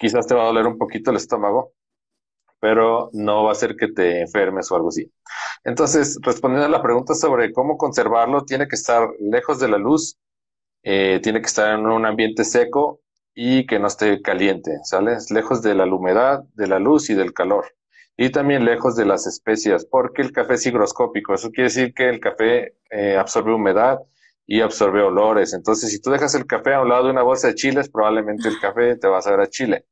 quizás te va a doler un poquito el estómago, pero no va a hacer que te enfermes o algo así. Entonces, respondiendo a la pregunta sobre cómo conservarlo, tiene que estar lejos de la luz, eh, tiene que estar en un ambiente seco y que no esté caliente, ¿sale? Lejos de la humedad, de la luz y del calor y también lejos de las especias, porque el café es higroscópico. Eso quiere decir que el café eh, absorbe humedad y absorbe olores. Entonces, si tú dejas el café a un lado de una bolsa de chiles, probablemente el café te va a saber a chile.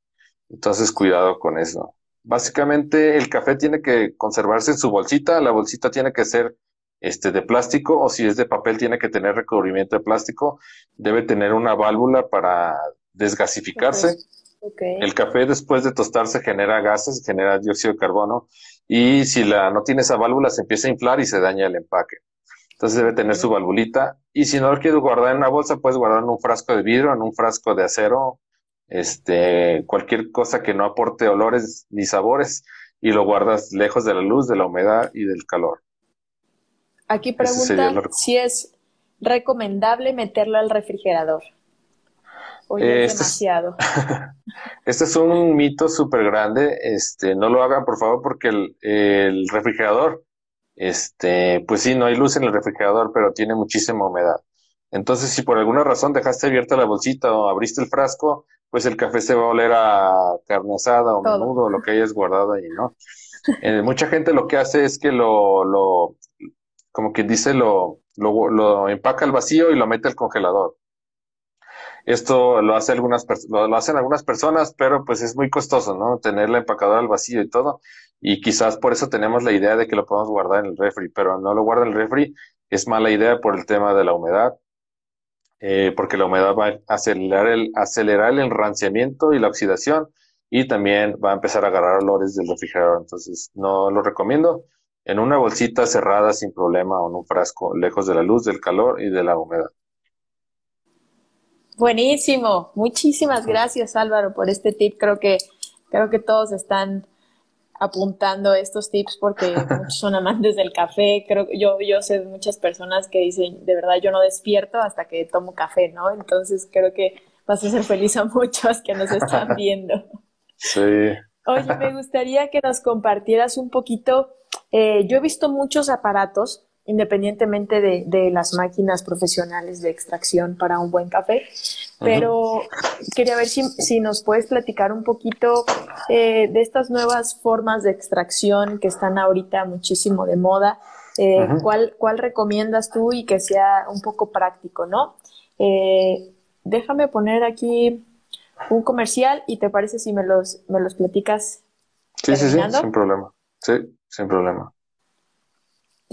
Entonces, cuidado con eso. Básicamente, el café tiene que conservarse en su bolsita. La bolsita tiene que ser este, de plástico o si es de papel, tiene que tener recubrimiento de plástico. Debe tener una válvula para desgasificarse. El café después de tostarse genera gases, genera dióxido de carbono y si la no tiene esa válvula se empieza a inflar y se daña el empaque. Entonces debe tener su valvulita y si no lo quieres guardar en una bolsa puedes guardar en un frasco de vidrio, en un frasco de acero, este, cualquier cosa que no aporte olores ni sabores y lo guardas lejos de la luz, de la humedad y del calor. Aquí pregunta si es recomendable meterlo al refrigerador. Oye, este demasiado. este es un mito súper grande. Este, no lo hagan, por favor, porque el, refrigerador, este, pues sí, no hay luz en el refrigerador, pero tiene muchísima humedad. Entonces, si por alguna razón dejaste abierta la bolsita o abriste el frasco, pues el café se va a oler a carne asada o menudo o lo que hayas guardado ahí, ¿no? Eh, mucha gente lo que hace es que lo, lo como quien dice, lo, lo, lo empaca al vacío y lo mete al congelador. Esto lo, hace algunas, lo, hacen algunas personas, pero pues es muy costoso, ¿no? Tener la empacadora al vacío y todo. Y quizás por eso tenemos la idea de que lo podemos guardar en el refri, pero no lo guarda en el refri. Es mala idea por el tema de la humedad, eh, porque la humedad va a acelerar el, acelerar el enranciamiento y la oxidación y también va a empezar a agarrar olores del refrigerador. Entonces, no lo recomiendo. En una bolsita cerrada sin problema o en un frasco, lejos de la luz, del calor y de la humedad. Buenísimo. Muchísimas gracias Álvaro por este tip. Creo que, creo que todos están apuntando estos tips porque muchos son amantes del café. Creo que yo, yo sé de muchas personas que dicen, de verdad yo no despierto hasta que tomo café, ¿no? Entonces creo que vas a ser feliz a muchos que nos están viendo. Sí. Oye, me gustaría que nos compartieras un poquito. Eh, yo he visto muchos aparatos independientemente de, las máquinas profesionales de extracción para un buen café. Pero quería ver si, nos puedes platicar un poquito eh, de estas nuevas formas de extracción que están ahorita muchísimo de moda. Eh, ¿cuál, ¿Cuál recomiendas tú y que sea un poco práctico, no? Eh, déjame poner aquí un comercial y te parece si me los, me los platicas. Sí, sí, sí, sin problema. Sí, sin problema.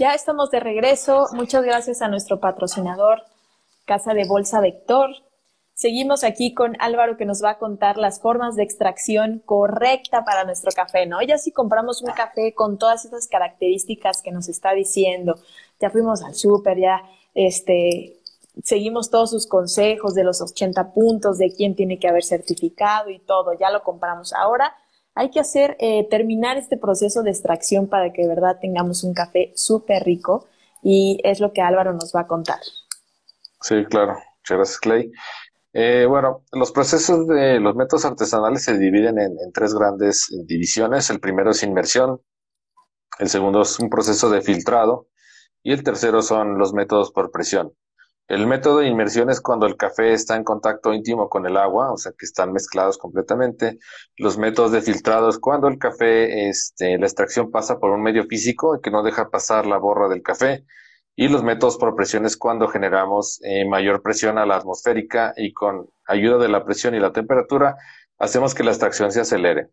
Ya estamos de regreso. Muchas gracias a nuestro patrocinador, Casa de Bolsa Vector. Seguimos aquí con Álvaro que nos va a contar las formas de extracción correcta para nuestro café, ¿no? Ya si compramos un café con todas esas características que nos está diciendo, ya fuimos al súper, ya este, seguimos todos sus consejos de los 80 puntos, de quién tiene que haber certificado y todo, ya lo compramos. Ahora hay que hacer, eh, terminar este proceso de extracción para que de verdad tengamos un café súper rico y es lo que Álvaro nos va a contar. Sí, claro. Muchas gracias, Clay. Eh, bueno, los procesos de los métodos artesanales se dividen en, en, tres grandes divisiones. El primero es inmersión, el segundo es un proceso de filtrado y el tercero son los métodos por presión. El método de inmersión es cuando el café está en contacto íntimo con el agua, o sea que están mezclados completamente. Los métodos de filtrado es cuando el café, este, la extracción pasa por un medio físico que no deja pasar la borra del café. Y los métodos por presión es cuando generamos eh, mayor presión a la atmosférica y con ayuda de la presión y la temperatura hacemos que la extracción se acelere.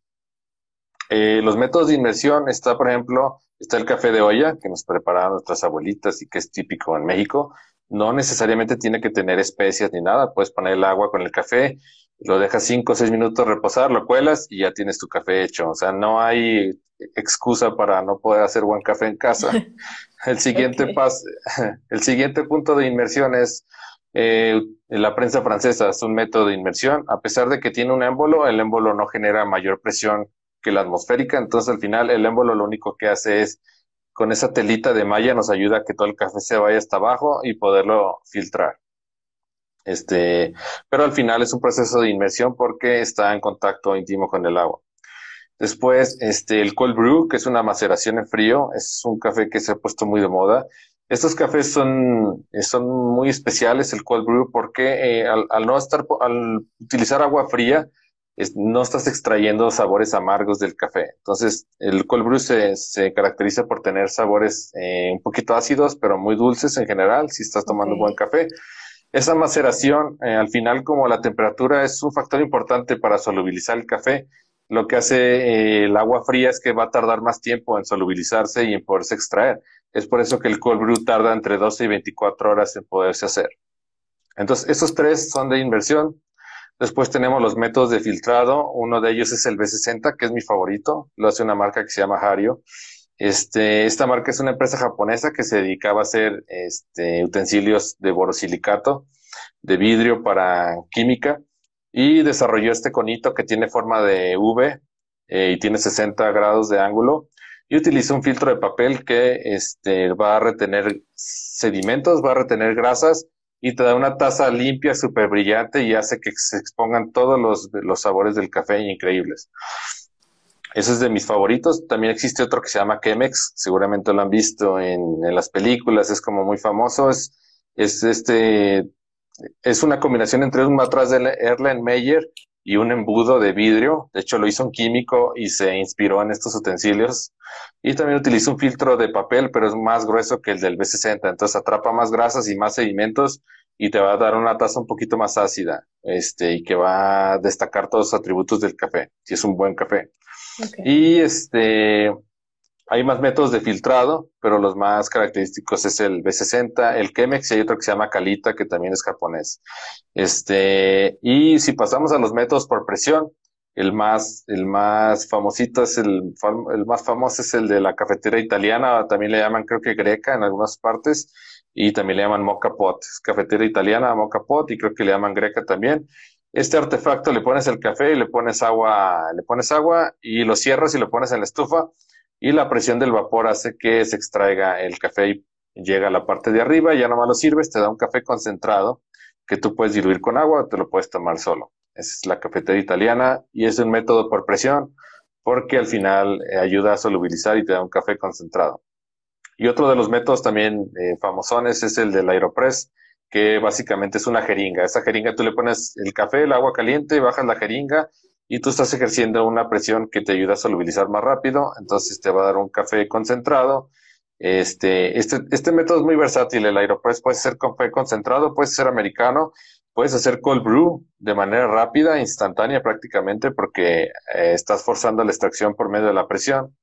Eh, los métodos de inmersión está, por ejemplo, está el café de olla que nos preparaban nuestras abuelitas y que es típico en México no necesariamente tiene que tener especias ni nada. Puedes poner el agua con el café, lo dejas cinco o seis minutos reposar, lo cuelas y ya tienes tu café hecho. O sea, no hay excusa para no poder hacer buen café en casa. El siguiente paso, el siguiente punto de inmersión es eh, la prensa francesa, es un método de inmersión. A pesar de que tiene un émbolo, el émbolo no genera mayor presión que la atmosférica, entonces al final el émbolo lo único que hace es con esa telita de malla nos ayuda a que todo el café se vaya hasta abajo y poderlo filtrar. Este, pero al final es un proceso de inmersión porque está en contacto íntimo con el agua. Después, este, el cold brew, que es una maceración en frío, es un café que se ha puesto muy de moda. Estos cafés son, son muy especiales, el cold brew, porque eh, al, al, no estar, al utilizar agua fría, no estás extrayendo sabores amargos del café. Entonces, el cold brew se, caracteriza por tener sabores eh, un poquito ácidos, pero muy dulces en general, si estás tomando buen café. Esa maceración, eh, al final, como la temperatura es un factor importante para solubilizar el café, lo que hace eh, el agua fría es que va a tardar más tiempo en solubilizarse y en poderse extraer. Es por eso que el cold brew tarda entre 12 y 24 horas en poderse hacer. Entonces, esos tres son de inversión. Después tenemos los métodos de filtrado. Uno de ellos es el B60, que es mi favorito. Lo hace una marca que se llama Hario. Este, esta marca es una empresa japonesa que se dedicaba a hacer este, utensilios de borosilicato, de vidrio para química, y desarrolló este conito que tiene forma de V eh, y tiene 60 grados de ángulo. Y utiliza un filtro de papel que este, va a retener sedimentos, va a retener grasas y te da una taza limpia, súper brillante y hace que se expongan todos los, los sabores del café increíbles. Ese es de mis favoritos. También existe otro que se llama Chemex, seguramente lo han visto en, en las películas, es como muy famoso. Es, es este, es una combinación entre un matraz de Erlenmeyer y un embudo de vidrio. De hecho, lo hizo un químico y se inspiró en estos utensilios. Y también utiliza un filtro de papel, pero es más grueso que el del B60. Entonces atrapa más grasas y más sedimentos y te va a dar una taza un poquito más ácida, este, y que va a destacar todos los atributos del café, si es un buen café. Y este, hay más métodos de filtrado, pero los más característicos es el B60, el Chemex y hay otro que se llama Calita, que también es japonés. Este, y si pasamos a los métodos por presión, el más, el más famosito es el, el más famoso es el de la cafetera italiana, también le llaman creo que greca en algunas partes, y también le llaman mocha pot, es cafetera italiana, mocha pot, y creo que le llaman greca también. Este artefacto le pones el café y le pones agua, le pones agua y lo cierras y lo pones en la estufa y la presión del vapor hace que se extraiga el café y llega a la parte de arriba, ya nomás lo sirves, te da un café concentrado que tú puedes diluir con agua o te lo puedes tomar solo. Esa es la cafetería italiana y es un método por presión porque al final eh, ayuda a solubilizar y te da un café concentrado. Y otro de los métodos también eh, famosones es el del Aeropress, que básicamente es una jeringa. Esa jeringa tú le pones el café, el agua caliente, bajas la jeringa y tú estás ejerciendo una presión que te ayuda a solubilizar más rápido, entonces te va a dar un café concentrado. Este, este, este método es muy versátil, el Aeropress puede ser café concentrado, puede ser americano, puedes hacer cold brew de manera rápida, instantánea prácticamente, porque eh, estás forzando la extracción por medio de la presión.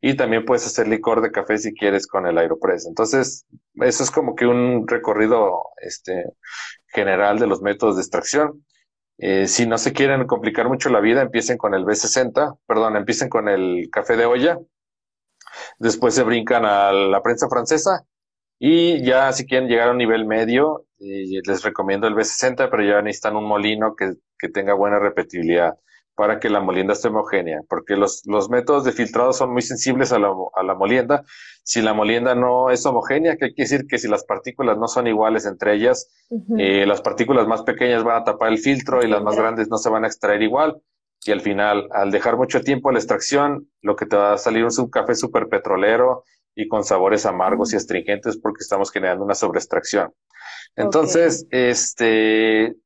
Y también puedes hacer licor de café si quieres con el Aeropress. Entonces, eso es como que un recorrido este, general de los métodos de extracción. Eh, si no se quieren complicar mucho la vida, empiecen con el B60, perdón, empiecen con el café de olla, después se brincan a la prensa francesa y ya si quieren llegar a un nivel medio, eh, les recomiendo el B60, pero ya necesitan un molino que, que tenga buena repetibilidad para que la molienda esté homogénea, porque los, los métodos de filtrado son muy sensibles a la, a la, molienda. Si la molienda no es homogénea, que quiere decir que si las partículas no son iguales entre ellas, eh, las partículas más pequeñas van a tapar el filtro y las más grandes no se van a extraer igual. Y al final, al dejar mucho tiempo la extracción, lo que te va a salir es un café súper petrolero y con sabores amargos y astringentes porque estamos generando una sobreextracción. Entonces, este,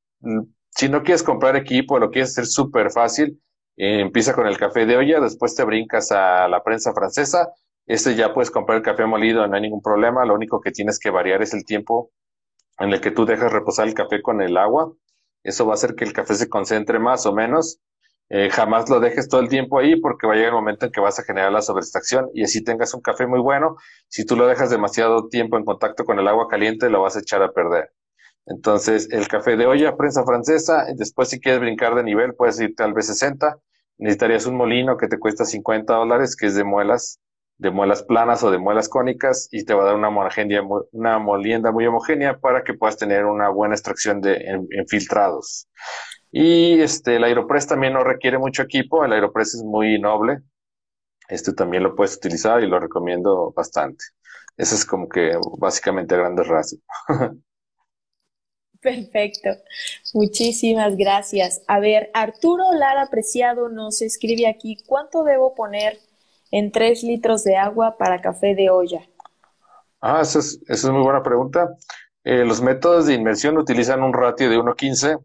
si no quieres comprar equipo, lo quieres hacer súper fácil, eh, empieza con el café de olla, después te brincas a la prensa francesa. Este ya puedes comprar el café molido, no hay ningún problema. Lo único que tienes que variar es el tiempo en el que tú dejas reposar el café con el agua. Eso va a hacer que el café se concentre más o menos. Eh, jamás lo dejes todo el tiempo ahí porque va a llegar el momento en que vas a generar la sobreextracción y así tengas un café muy bueno. Si tú lo dejas demasiado tiempo en contacto con el agua caliente, lo vas a echar a perder. Entonces, el café de olla, prensa francesa, después si quieres brincar de nivel, puedes irte al B60. Necesitarías un molino que te cuesta 50 dólares, que es de muelas, de muelas planas o de muelas cónicas, y te va a dar una, una molienda muy homogénea para que puedas tener una buena extracción de en, filtrados. Y este, el Aeropress también no requiere mucho equipo, el Aeropress es muy noble. Este también lo puedes utilizar y lo recomiendo bastante. Eso es como que básicamente a grandes rasgos. Perfecto. Muchísimas gracias. A ver, Arturo Lara Preciado nos escribe aquí, ¿cuánto debo poner en tres litros de agua para café de olla? Ah, esa es, muy buena pregunta. Eh, los métodos de inmersión utilizan un ratio de 1.15.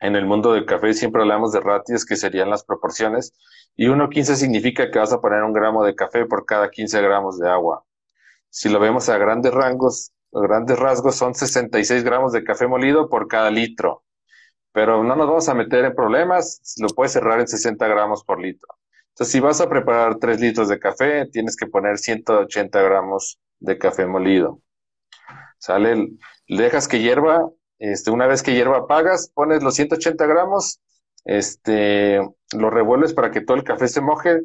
En el mundo del café siempre hablamos de ratios que serían las proporciones. Y 1.15 significa que vas a poner un gramo de café por cada 15 gramos de agua. Si lo vemos a grandes rangos, los grandes rasgos son 66 gramos de café molido por cada litro. Pero no nos vamos a meter en problemas, lo puedes cerrar en 60 gramos por litro. Entonces, si vas a preparar 3 litros de café, tienes que poner 180 gramos de café molido. Sale, le dejas que hierva, este, una vez que hierva apagas, pones los 180 gramos, este, lo revuelves para que todo el café se moje.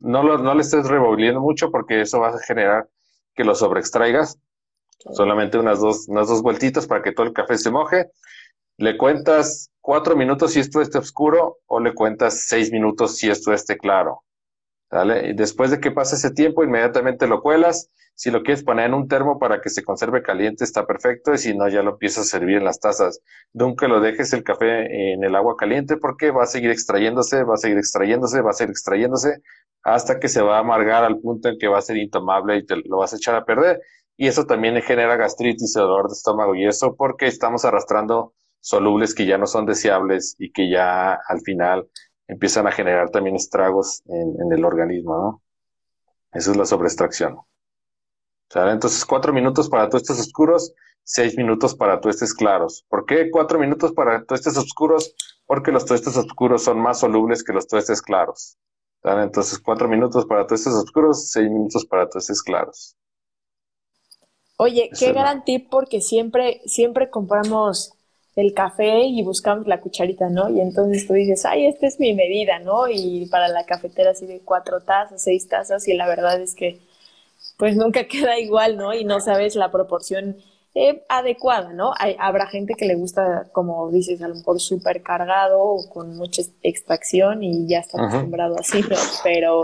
No, lo, no le estés revolviendo mucho porque eso va a generar que lo sobreextraigas. Solamente unas dos, unas dos vueltitas para que todo el café se moje. Le cuentas cuatro minutos si esto esté oscuro o le cuentas seis minutos si esto esté claro. ¿Vale? Y después de que pase ese tiempo, inmediatamente lo cuelas. Si lo quieres poner en un termo para que se conserve caliente, está perfecto. Y si no, ya lo empiezas a servir en las tazas. Nunca lo dejes el café en el agua caliente porque va a seguir extrayéndose, va a seguir extrayéndose, va a seguir extrayéndose hasta que se va a amargar al punto en que va a ser intomable y te lo vas a echar a perder. Y eso también genera gastritis y dolor de estómago y eso porque estamos arrastrando solubles que ya no son deseables y que ya al final empiezan a generar también estragos en, el organismo, ¿no? Eso es la sobreextracción. Entonces, cuatro minutos para tuestes oscuros, seis minutos para tuestes claros. ¿Por qué cuatro minutos para tuestes oscuros? Porque los tuestes oscuros son más solubles que los tuestes claros. Entonces, cuatro minutos para tuestes oscuros, seis minutos para tuestes claros. Oye, qué gran tip porque siempre, siempre compramos el café y buscamos la cucharita, ¿no? Y entonces tú dices, ay, esta es mi medida, ¿no? Y para la cafetera así de cuatro tazas, seis tazas, y la verdad es que pues nunca queda igual, ¿no? Y no sabes la proporción eh, adecuada, ¿no? Hay, habrá gente que le gusta, como dices, a lo mejor súper cargado o con mucha extracción y ya está acostumbrado así, ¿no? Pero,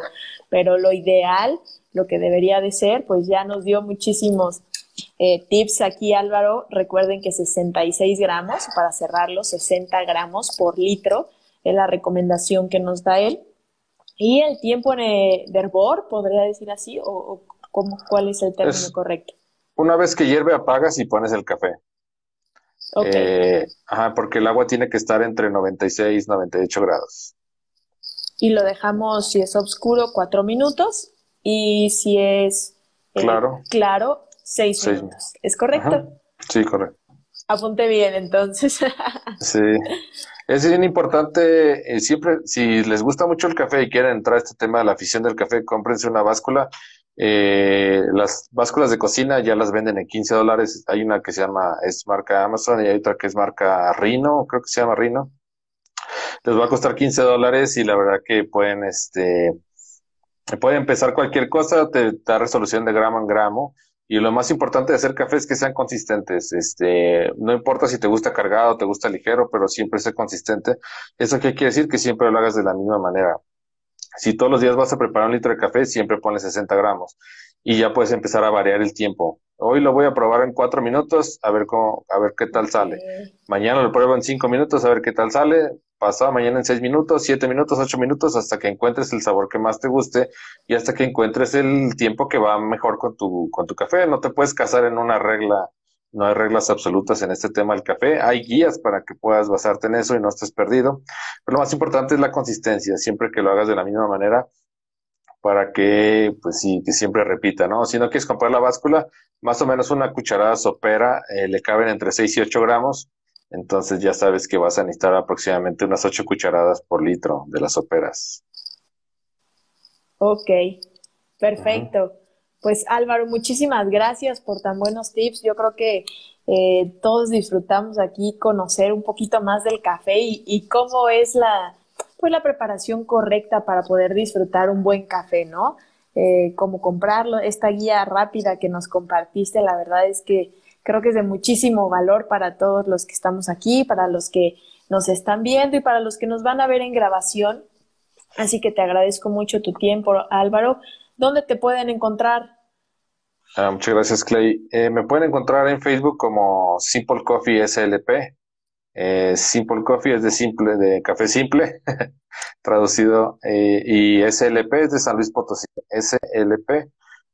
pero lo ideal, lo que debería de ser, pues ya nos dio muchísimos eh, tips aquí, Álvaro. Recuerden que 66 gramos, para cerrarlo, 60 gramos por litro es la recomendación que nos da él. Y el tiempo de hervor, podría decir así, o, cuál es el término correcto. Una vez que hierve, apagas y pones el café. Okay. Eh, ajá, porque el agua tiene que estar entre 96 y 98 grados. Y lo dejamos, si es oscuro, cuatro minutos. Y si es eh, claro, claro seis, minutos. ¿Es correcto? Sí, correcto. Apunte bien, entonces. sí. Es bien importante, eh, siempre, si les gusta mucho el café y quieren entrar a este tema de la afición del café, cómprense una báscula. Eh, las básculas de cocina ya las venden en 15 dólares. Hay una que se llama, es marca Amazon y hay otra que es marca Rino, creo que se llama Rino. Les va a costar 15 dólares y la verdad que pueden, este, pueden empezar cualquier cosa, te da resolución de gramo en gramo y lo más importante de hacer café es que sean consistentes. Este, no importa si te gusta cargado, te gusta ligero, pero siempre sea consistente. ¿Eso qué quiere decir? Que siempre lo hagas de la misma manera. Si todos los días vas a preparar un litro de café, siempre pones 60 gramos y ya puedes empezar a variar el tiempo. Hoy lo voy a probar en cuatro minutos, a ver cómo, a ver qué tal sale. Mañana lo pruebo en cinco minutos, a ver qué tal sale pasado mañana en seis minutos, siete minutos, ocho minutos, hasta que encuentres el sabor que más te guste y hasta que encuentres el tiempo que va mejor con tu, con tu café. No te puedes casar en una regla, no hay reglas absolutas en este tema del café. Hay guías para que puedas basarte en eso y no estés perdido. Pero lo más importante es la consistencia, siempre que lo hagas de la misma manera para que, pues sí, que siempre repita, ¿no? Si no quieres comprar la báscula, más o menos una cucharada sopera eh, le caben entre 6 y 8 gramos entonces ya sabes que vas a necesitar aproximadamente unas 8 cucharadas por litro de las operas. Ok, perfecto. Pues Álvaro, muchísimas gracias por tan buenos tips. Yo creo que eh, todos disfrutamos aquí conocer un poquito más del café y, cómo es la, pues la preparación correcta para poder disfrutar un buen café, ¿no? Eh, cómo comprarlo. Esta guía rápida que nos compartiste, la verdad es que Creo que es de muchísimo valor para todos los que estamos aquí, para los que nos están viendo y para los que nos van a ver en grabación. Así que te agradezco mucho tu tiempo, Álvaro. ¿Dónde te pueden encontrar? Ah, muchas gracias, Clay. Eh, me pueden encontrar en Facebook como Simple Coffee SLP. Eh, simple Coffee es de simple, de café simple, traducido, eh, y SLP es de San Luis Potosí. SLP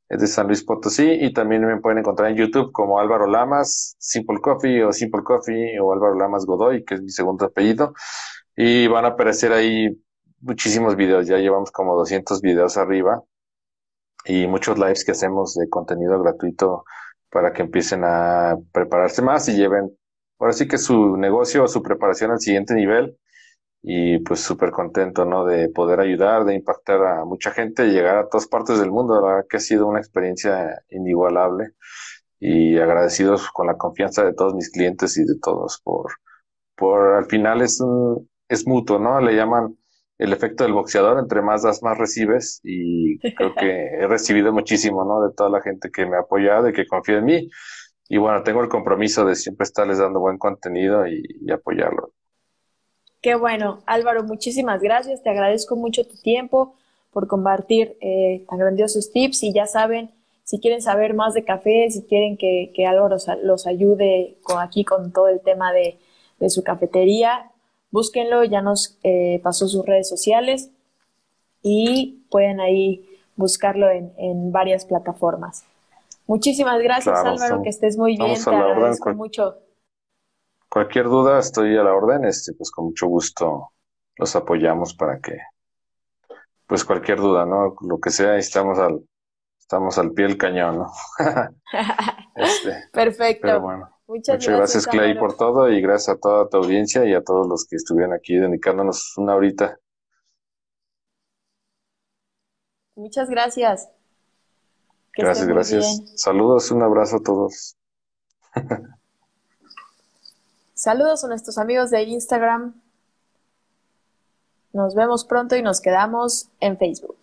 es de San Luis Potosí y también me pueden encontrar en YouTube como Álvaro Lamas, Simple Coffee o Simple Coffee o Álvaro Lamas Godoy, que es mi segundo apellido. Y van a aparecer ahí muchísimos videos, ya llevamos como 200 videos arriba y muchos lives que hacemos de contenido gratuito para que empiecen a prepararse más y lleven ahora sí que su negocio o su preparación al siguiente nivel y pues súper contento, ¿no? De poder ayudar, de impactar a mucha gente, llegar a todas partes del mundo. La verdad que ha sido una experiencia inigualable y agradecidos con la confianza de todos mis clientes y de todos por, por al final es un, es mutuo, ¿no? Le llaman el efecto del boxeador, entre más das, más recibes y creo que he recibido muchísimo, ¿no? De toda la gente que me ha apoyado y que confía en mí. Y bueno, tengo el compromiso de siempre estarles dando buen contenido y apoyarlo. Qué bueno, Álvaro, muchísimas gracias. Te agradezco mucho tu tiempo por compartir eh, tan grandiosos tips y ya saben, si quieren saber más de café, si quieren que, Álvaro los, ayude con, aquí con todo el tema de, su cafetería, búsquenlo, ya nos eh, pasó sus redes sociales y pueden ahí buscarlo en, en varias plataformas. Muchísimas gracias, Claro, Álvaro, que estés muy bien, te orden, agradezco mucho. Cualquier duda, estoy a la orden, este, pues con mucho gusto los apoyamos para que, pues cualquier duda, ¿no? Lo que sea, estamos al, estamos al pie del cañón, ¿no? Este, Perfecto. pero bueno, Muchas, muchas gracias, Clay, por todo y gracias a toda tu audiencia y a todos los que estuvieron aquí dedicándonos una horita. Muchas gracias. Que Gracias, gracias. bien. Saludos, un abrazo a todos. Saludos a nuestros amigos de Instagram. Nos vemos pronto y nos quedamos en Facebook.